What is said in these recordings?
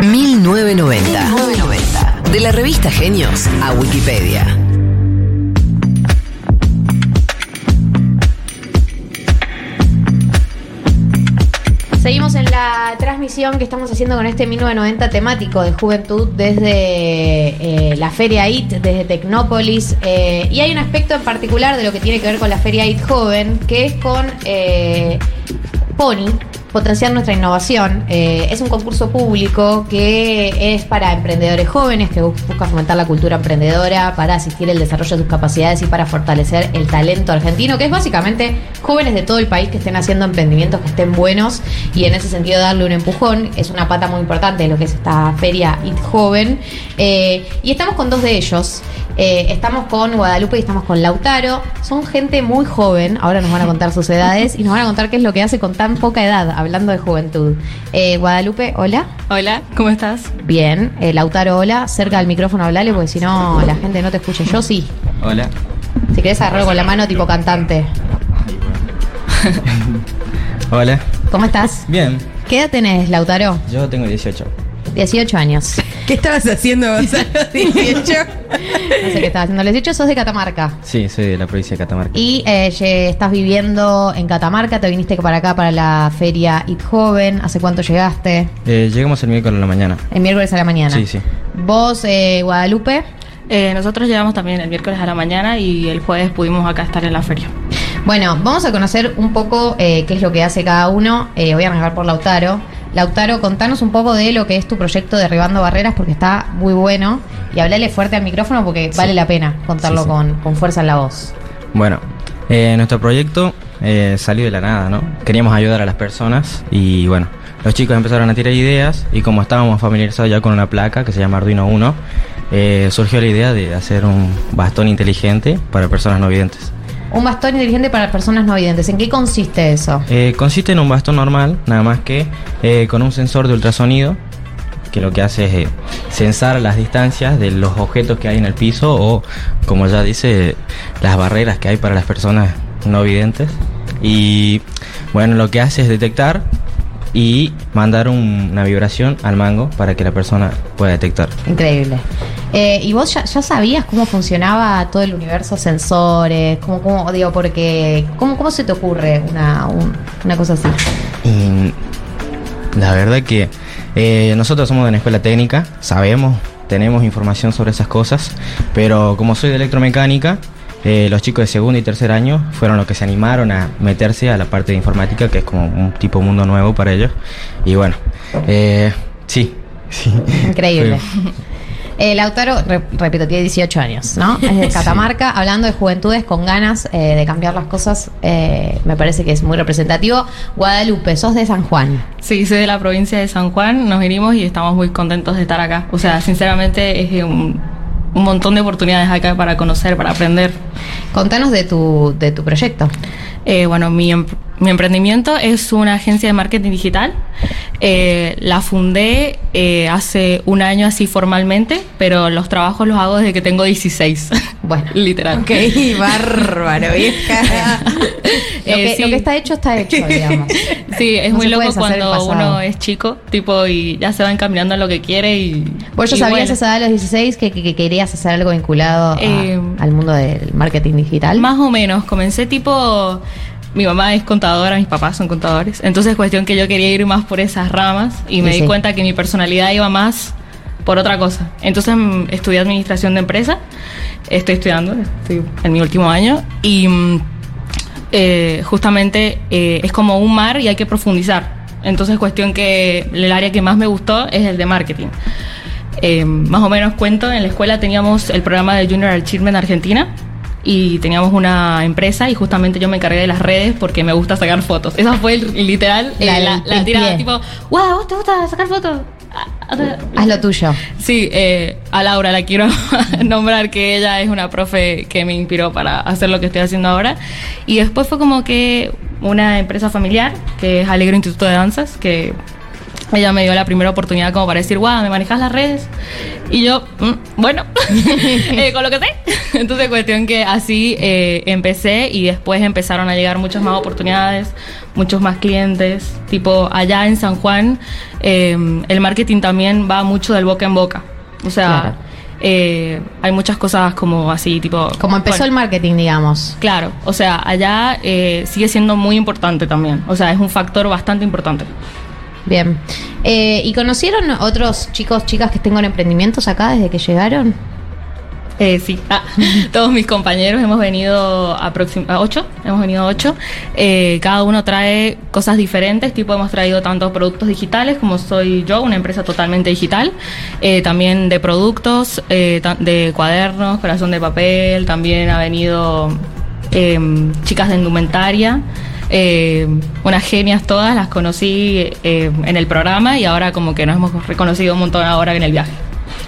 1990. 1990. De la revista Genios a Wikipedia. Seguimos en la transmisión que estamos haciendo con este 1990 temático de juventud desde eh, la Feria IT, desde Tecnópolis. eh, y hay un aspecto en particular de lo que tiene que ver con la Feria IT Joven, que es con eh, Pony, potenciar nuestra innovación. Eh, es un concurso público que es para emprendedores jóvenes que bus- busca fomentar la cultura emprendedora, para asistir al desarrollo de sus capacidades y para fortalecer el talento argentino, que es básicamente jóvenes de todo el país que estén haciendo emprendimientos que estén buenos y en ese sentido darle un empujón. Es una pata muy importante de lo que es esta feria IT Joven. Eh, y estamos con dos de ellos. Eh, estamos con Guadalupe y estamos con Lautaro. Son gente muy joven. Ahora nos van a contar sus edades y nos van a contar qué es lo que hace con tan poca edad, hablando de juventud. Eh, Guadalupe, hola. Hola, ¿cómo estás? Bien. Eh, Lautaro, hola. Cerca del micrófono hablale porque si no la gente no te escucha. Yo sí. Hola. Si querés agarrarlo con la mano tipo cantante. Hola. ¿Cómo estás? Bien. ¿Qué edad tenés, Lautaro? Yo tengo 18. 18 años. ¿Qué estabas haciendo los 18? No sé qué estás haciendo. Les 18 sos de Catamarca. Sí, soy de la provincia de Catamarca. Y eh, estás viviendo en Catamarca, te viniste para acá para la feria IT Joven. ¿Hace cuánto llegaste? Eh, llegamos el miércoles a la mañana. El miércoles a la mañana. Sí, sí. Vos, eh, Guadalupe. Eh, nosotros llegamos también el miércoles a la mañana y el jueves pudimos acá estar en la feria. Bueno, vamos a conocer un poco eh, qué es lo que hace cada uno. Eh, voy a arrancar por Lautaro. Lautaro, contanos un poco de lo que es tu proyecto Derribando Barreras porque está muy bueno. Y hablale fuerte al micrófono porque vale la pena contarlo Sí, sí. Con, con fuerza en la voz. Bueno, eh, nuestro proyecto eh, salió de la nada, ¿no? Queríamos ayudar a las personas y bueno, los chicos empezaron a tirar ideas y como estábamos familiarizados ya con una placa que se llama Arduino 1, eh, surgió la idea de hacer un bastón inteligente para personas no videntes. Un bastón inteligente para personas no videntes. ¿En qué consiste eso? Eh, consiste en un bastón normal, nada más que eh, con un sensor de ultrasonido, que lo que hace es eh, censar las distancias de los objetos que hay en el piso o, como ya dice, las barreras que hay para las personas no videntes. Y bueno, lo que hace es detectar y mandar un- una vibración al mango para que la persona pueda detectar. Increíble. Eh, ¿Y vos ya, ya sabías cómo funcionaba todo el universo sensores? ¿Cómo, cómo digo, porque, ¿cómo, cómo se te ocurre una, un- una cosa así? Y la verdad que eh, nosotros somos de una escuela técnica, sabemos, tenemos información sobre esas cosas, pero como soy de electromecánica, eh, los chicos de segundo y tercer año fueron los que se animaron a meterse a la parte de informática, que es como un tipo mundo nuevo para ellos. Y bueno, eh, sí, sí. Increíble. Fue- Eh, Lautaro, re- repito, tiene 18 años, ¿no? Es de Catamarca, hablando de juventudes con ganas eh, de cambiar las cosas, eh, me parece que es muy representativo. Guadalupe, sos de San Juan. Sí, soy de la provincia de San Juan, nos vinimos y estamos muy contentos de estar acá. O sea, sinceramente es un, un montón de oportunidades acá para conocer, para aprender. Contanos de tu, de tu proyecto. Eh, bueno, mi, em- mi emprendimiento es una agencia de marketing digital. Eh, la fundé eh, hace un año así formalmente, pero los trabajos los hago desde que tengo 16. Bueno. literal. Ok, bárbaro, vieja. Lo, Eh, sí. lo que está hecho, está hecho, digamos. Sí, es No muy loco cuando uno es chico, tipo, y ya se va encaminando a lo que quiere y... Vos ya sabías bueno, a esa edad de los 16 que, que- que querías hacer algo vinculado a- al mundo del marketing digital. Más o menos, comencé tipo... Mi mamá es contadora, mis papás son contadores. Entonces, cuestión que yo quería ir más por esas ramas y me Sí, di sí. cuenta que mi personalidad iba más por otra cosa. Entonces, mm, estudié administración de empresa. Estoy estudiando, estoy en mi último año. Y mm, eh, justamente eh, es como un mar y hay que profundizar. Entonces, cuestión que el área que más me gustó es el de marketing. Eh, más o menos cuento, en la escuela teníamos el programa de Junior Achievement Argentina y teníamos una empresa y justamente yo me encargué de las redes porque me gusta sacar fotos. Esa fue el- literal eh, La- tirada, tipo, wow, ¿vos te gusta sacar fotos? Ah, ah, Haz lo tuyo. Sí, eh, a Laura la quiero nombrar, que ella es una profe que me inspiró para hacer lo que estoy haciendo ahora. Y después fue como que una empresa familiar, que es Alegro Instituto de Danzas, que ella me dio la primera oportunidad como para decir, guau, ¿me manejas las redes? Y yo, "Mm, bueno, eh, con lo que sé. Entonces, cuestión que así eh, empecé y después empezaron a llegar muchas más oportunidades, muchos más clientes. Tipo, allá en San Juan, eh, el marketing también va mucho del boca en boca. O sea, Claro. eh, hay muchas cosas como así, tipo... Como empezó bueno, el marketing, digamos. Claro, o sea, allá eh, sigue siendo muy importante también. O sea, es un factor bastante importante. Bien. Eh, ¿Y conocieron otros chicos, chicas que tengan emprendimientos acá desde que llegaron? Eh, sí, Ah, todos mis compañeros hemos venido a ocho, hemos venido a ocho. Eh, cada uno trae cosas diferentes, tipo hemos traído tanto productos digitales como soy yo, una empresa totalmente digital, eh, también de productos, eh, de cuadernos, corazón de papel, también ha venido em, chicas de indumentaria. Eh, unas genias todas, las conocí eh, en el programa y ahora como que nos hemos reconocido un montón ahora en el viaje.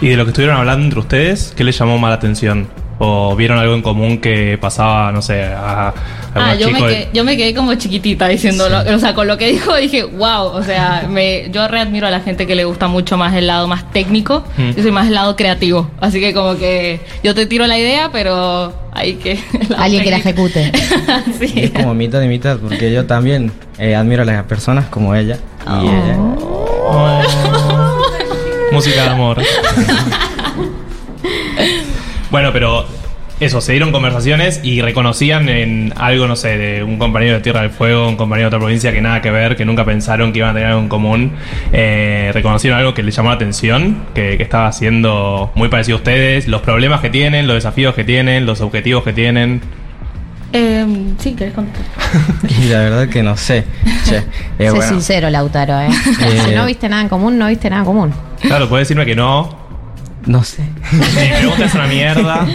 Y de lo que estuvieron hablando entre ustedes, ¿qué les llamó más la atención? ¿O vieron algo en común que pasaba, no sé, a, a Ah, yo me, quedé, yo me quedé como chiquitita diciéndolo. O sea, con lo que dijo dije, wow. O sea, me, yo readmiro a la gente que le gusta mucho más el lado más técnico. Mm. Yo soy más el lado creativo. Así que como que yo te tiro la idea, pero hay que... Alguien que la ejecute. Sí. es como mitad y mitad, porque yo también eh, admiro a las personas como ella. Y ella. Oh. Música de amor. bueno, pero eso, se dieron conversaciones y reconocían en algo, no sé, de un compañero de Tierra del Fuego, un compañero de otra provincia que nada que ver, que nunca pensaron que iban a tener algo en común. Eh, reconocieron algo que les llamó la atención, que, que estaba haciendo muy parecido a ustedes, los problemas que tienen, los desafíos que tienen, los objetivos que tienen. Eh, sí, ¿querés contar? Y la verdad que no sé. Che, eh, sé bueno, sincero, Lautaro, ¿eh? Eh, si no viste nada en común, no viste nada en común. Claro, puedes decirme que no. no sé. Mi pregunta es una mierda.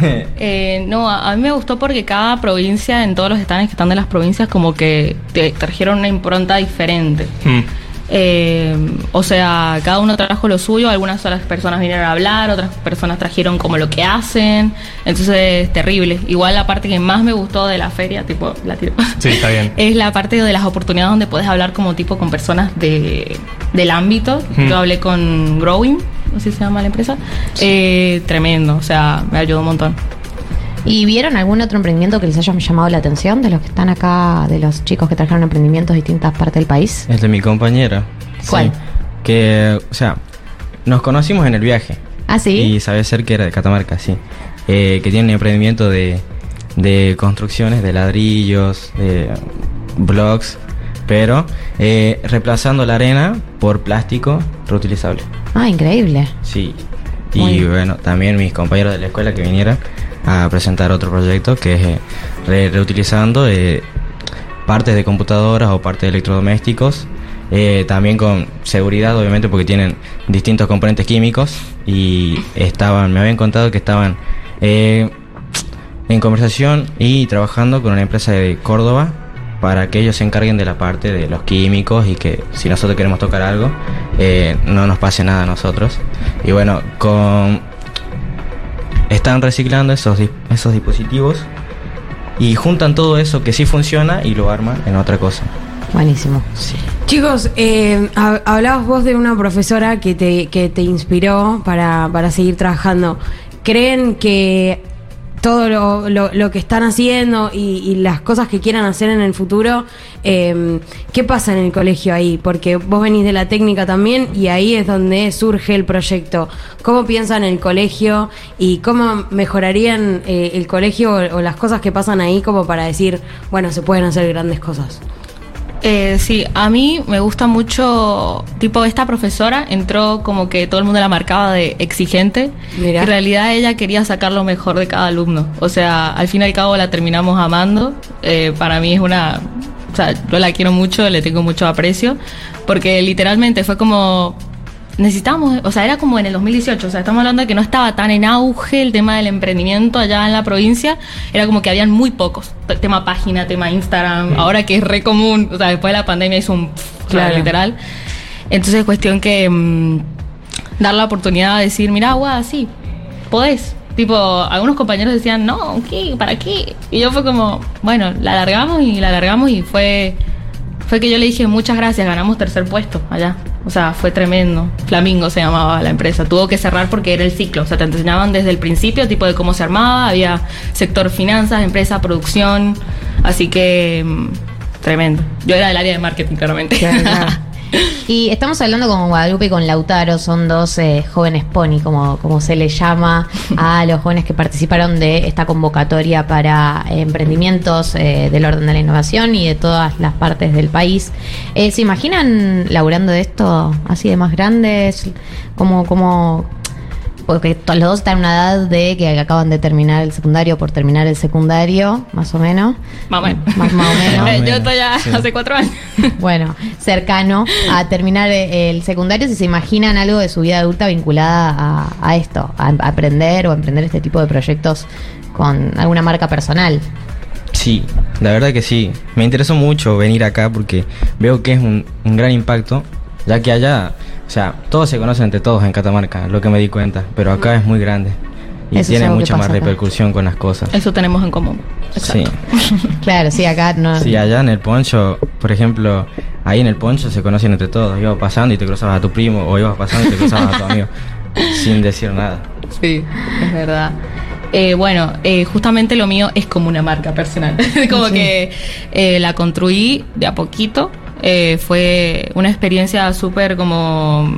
Eh, no, a, a mí me gustó porque cada provincia, en todos los estados que están de las provincias, como que te trajeron una impronta diferente. Hmm. Eh, o sea, cada uno trajo lo suyo, algunas otras personas vinieron a hablar, otras personas trajeron como lo que hacen, entonces terrible. Igual la parte que más me gustó de la feria, tipo, la tiro, Sí, está bien. es la parte de las oportunidades donde puedes hablar como tipo con personas de, del ámbito. Hmm. Yo hablé con Growing, si se llama la empresa, Eh, tremendo, o sea, me ayudó un montón. ¿Y vieron algún otro emprendimiento que les haya llamado la atención de los que están acá, de los chicos que trajeron emprendimientos de distintas partes del país? Es de mi compañera. ¿Cuál? Sí. Que, o sea, nos conocimos en el viaje. ¿Ah, sí? Y sabía ser que era de Catamarca, sí. Eh, que tiene un emprendimiento de, de construcciones, de ladrillos, de blocks, pero eh, reemplazando la arena por plástico reutilizable. Ah, increíble. Sí. Y bueno, también mis compañeros de la escuela que vinieron a presentar otro proyecto que es eh, re- reutilizando eh, partes de computadoras o partes de electrodomésticos. eh, también con seguridad, obviamente, porque tienen distintos componentes químicos. Y estaban, me habían contado que estaban en conversación y trabajando con una empresa de Córdoba para que ellos se encarguen de la parte de los químicos y que si nosotros queremos tocar algo, eh, no nos pase nada a nosotros. Y bueno, con están reciclando esos, esos dispositivos y juntan todo eso que sí funciona y lo arman en otra cosa. Buenísimo. Chicos, eh, hab- hablabas vos de una profesora que te, que te inspiró para, para seguir trabajando. ¿Creen que todo lo, lo- lo que están haciendo y, y las cosas que quieran hacer en el futuro, eh, ¿qué pasa en el colegio ahí? Porque vos venís de la técnica también y ahí es donde surge el proyecto. ¿Cómo piensan el colegio y cómo mejorarían eh, el colegio o, o las cosas que pasan ahí como para decir, bueno, se pueden hacer grandes cosas? Eh, sí, a mí me gusta mucho, tipo, esta profesora entró como que todo el mundo la marcaba de exigente. En realidad ella quería sacar lo mejor de cada alumno. O sea, al fin y al cabo la terminamos amando. Eh, para mí es una... O sea, yo la quiero mucho, le tengo mucho aprecio, porque literalmente fue como... Necesitamos, o sea, era como en el 2018, o sea, estamos hablando de que no estaba tan en auge el tema del emprendimiento allá en la provincia, era como que habían muy pocos, tema página, tema Instagram, ahora que es re común, o sea, después de la pandemia hizo un, pf, o sea, Claro. literal. Entonces, cuestión que mm, dar la oportunidad de decir, mira, guau, sí, podés. Tipo, algunos compañeros decían, no, ¿qué? ¿Para qué? Y yo fue como, bueno, la alargamos y la alargamos y fue, fue que yo le dije, muchas gracias, ganamos tercer puesto allá. O sea, fue tremendo. Flamingo se llamaba la empresa. Tuvo que cerrar porque era el ciclo. O sea, te enseñaban desde el principio, tipo de cómo se armaba. Había sector finanzas, empresa, producción. Así que, mm, tremendo. Yo era del área de marketing, claramente. Y estamos hablando con Guadalupe y con Lautaro, son dos eh, jóvenes pony, como, como se les llama a los jóvenes que participaron de esta convocatoria para emprendimientos eh, del orden de la innovación y de todas las partes del país. Eh, ¿Se imaginan laburando de esto así de más grandes? ¿Cómo, cómo, porque los dos están en una edad de que acaban de terminar el secundario por terminar el secundario, más o menos. Más o menos. Más, más o menos. Eh, Yo estoy ya Sí. hace cuatro años. Bueno, cercano a terminar eh, el secundario, si se imaginan algo de su vida adulta vinculada a, a esto, a, a aprender o emprender este tipo de proyectos con alguna marca personal. Sí, la verdad que sí. Me interesó mucho venir acá porque veo que es un, un gran impacto, ya que allá, o sea, todos se conocen entre todos en Catamarca, lo que me di cuenta, pero acá es muy grande y Eso tiene mucha más acá. repercusión con las cosas. Eso tenemos en común. Sí. Claro, sí, acá no. Sí, allá en el poncho, por ejemplo, ahí en el poncho se conocen entre todos. Ibas pasando y te cruzabas a tu primo, o ibas pasando y te cruzabas a tu amigo, sin decir nada. Sí, es verdad. Eh, bueno, eh, justamente lo mío es como una marca personal. como que eh, la construí de a poquito. Eh, fue una experiencia súper como,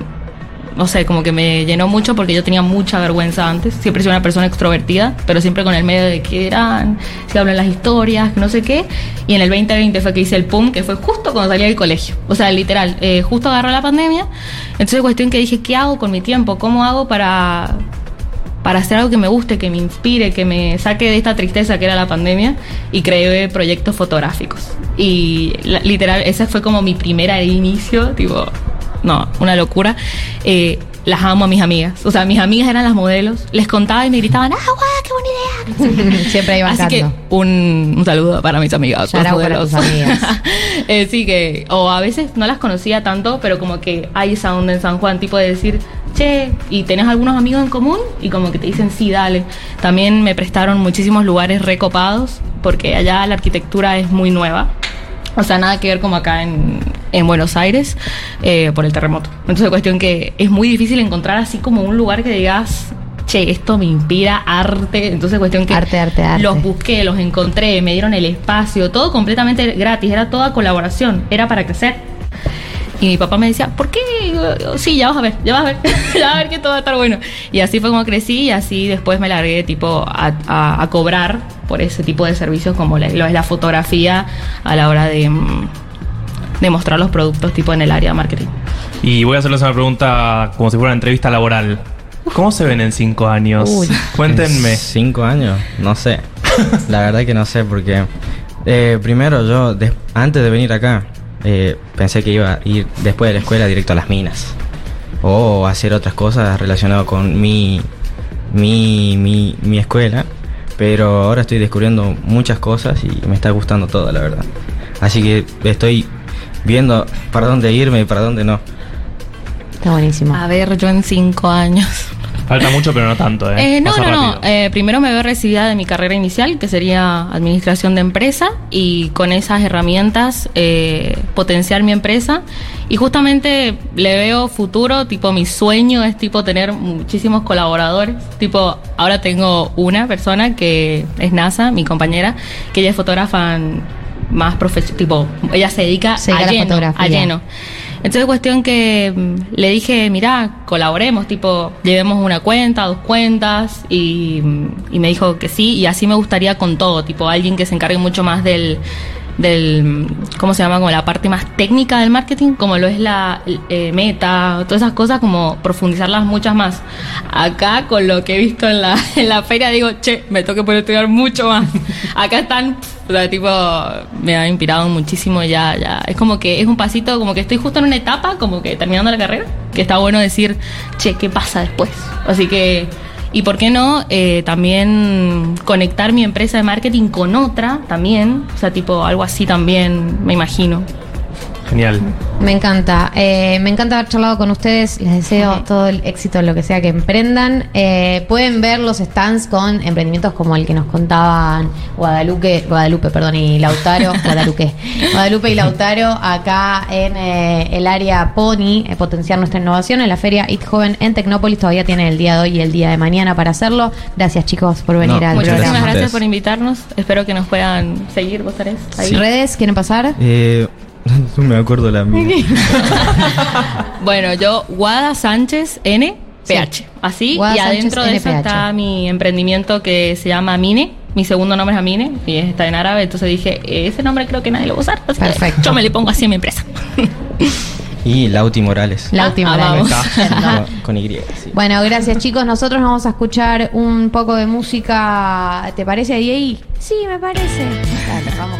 no sé, como que me llenó mucho porque yo tenía mucha vergüenza antes. Siempre sido una persona extrovertida, pero siempre con el medio de que eran, si hablan las historias, no sé qué. Y en el 2020 fue que hice el PUM, que fue justo cuando salí del colegio. O sea, literal, eh, justo agarró la pandemia. Entonces, cuestión que dije, ¿qué hago con mi tiempo? ¿Cómo hago para para hacer algo que me guste, que me inspire, que me saque de esta tristeza que era la pandemia y creé proyectos fotográficos. Y la- literal, ese fue como mi primer inicio, tipo, no, una locura. Eh, las amo a mis amigas. O sea, mis amigas eran las modelos. Les contaba y me gritaban, ¡ah, guau, qué buena idea! Siempre ahí Así que un, un saludo para mis amigas. Para tus amigas. Eh, sí que, o a veces no las conocía tanto, pero como que hay esa onda en San Juan, tipo de decir, che, y tenés algunos amigos en común, y como que te dicen, sí, dale. También me prestaron muchísimos lugares recopados, porque allá la arquitectura es muy nueva. O sea, nada que ver como acá en, en Buenos Aires eh, por el terremoto. Entonces, cuestión que es muy difícil encontrar así como un lugar que digas, che, esto me inspira arte. Entonces, cuestión que Arte, arte, arte. los busqué, los encontré, me dieron el espacio, todo completamente gratis, era toda colaboración, era para crecer. Y mi papá me decía, ¿por qué? Yo, Sí, ya vas a ver, ya vas a ver, ya vas a ver que todo va a estar bueno. Y así fue como crecí y así después me largué tipo a, a- a cobrar por ese tipo de servicios como la- lo es la fotografía a la hora de, mm, de mostrar los productos tipo en el área de marketing. Y voy a hacerles una pregunta como si fuera una entrevista laboral. ¿Cómo se ven en cinco años? Uy. Cuéntenme. En Cinco años, no sé. La verdad que no sé porque eh, primero yo antes de venir acá eh, pensé que iba a ir después de la escuela directo a las minas o hacer otras cosas relacionadas con mi mi, mi mi escuela, pero ahora estoy descubriendo muchas cosas y me está gustando todo, la verdad. Así que estoy viendo para dónde irme y para dónde no. Está buenísimo. A ver, yo en cinco años. Falta mucho, pero no tanto, ¿eh? Eh, no, Pasa no, no. Eh, primero me veo recibida de mi carrera inicial, que sería administración de empresa, y con esas herramientas eh, potenciar mi empresa. Y justamente le veo futuro, tipo mi sueño es tipo tener muchísimos colaboradores. Tipo, ahora tengo una persona que es NASA, mi compañera, que ella es fotógrafa más profesional, tipo, ella se dedica, Se dedica a a, la lleno, fotografía. a lleno. Entonces cuestión que mm, le dije, mira, colaboremos, tipo, llevemos una cuenta, dos cuentas, y, mm, y me dijo que sí, y así me gustaría con todo, tipo, alguien que se encargue mucho más del, del, ¿cómo se llama? Como la parte más técnica del marketing, como lo es la eh, meta, todas esas cosas, como profundizarlas muchas más. Acá, con lo que he visto en la, en la feria, digo, che, me que poder estudiar mucho más. Acá están, o sea, tipo, me ha inspirado muchísimo ya, ya. Es como que es un pasito, como que estoy justo en una etapa, como que terminando la carrera, que está bueno decir, che, ¿qué pasa después? Así que, y por qué no, eh, también conectar mi empresa de marketing con otra también, o sea, tipo, algo así también, me imagino. Genial. Me encanta. Eh, me encanta haber charlado con ustedes. Les deseo todo el éxito en lo que sea que emprendan. Eh, pueden ver los stands con emprendimientos como el que nos contaban Guadalupe, Guadalupe, perdón, y Lautaro, Guadalupe, Guadalupe y Lautaro acá en eh, el área Pony, eh, potenciar nuestra innovación en la feria IT Joven en Tecnópolis. Todavía tienen el día de hoy y el día de mañana para hacerlo. Gracias chicos por venir No, al muchas Muchísimas programa. gracias, Ustedes. por invitarnos. Espero que nos puedan seguir, vos estarés ahí. ¿Redes quieren pasar? Eh, no me acuerdo la mía. Bueno, yo, Guada Sánchez N, Sí. PH. Así, Guada y Sánchez adentro de eso está mi emprendimiento que se llama Mine. Mi segundo nombre es Amine y está en árabe. Entonces dije, ese nombre creo que nadie lo va a usar. así que Perfecto. yo me le pongo así a mi empresa. Y Lauti Morales. La última. Ah, Morales. vamos. Con, con Y, sí. Bueno, gracias chicos. Nosotros vamos a escuchar un poco de música. ¿Te parece, DJ? Sí, me parece. Dale, vamos.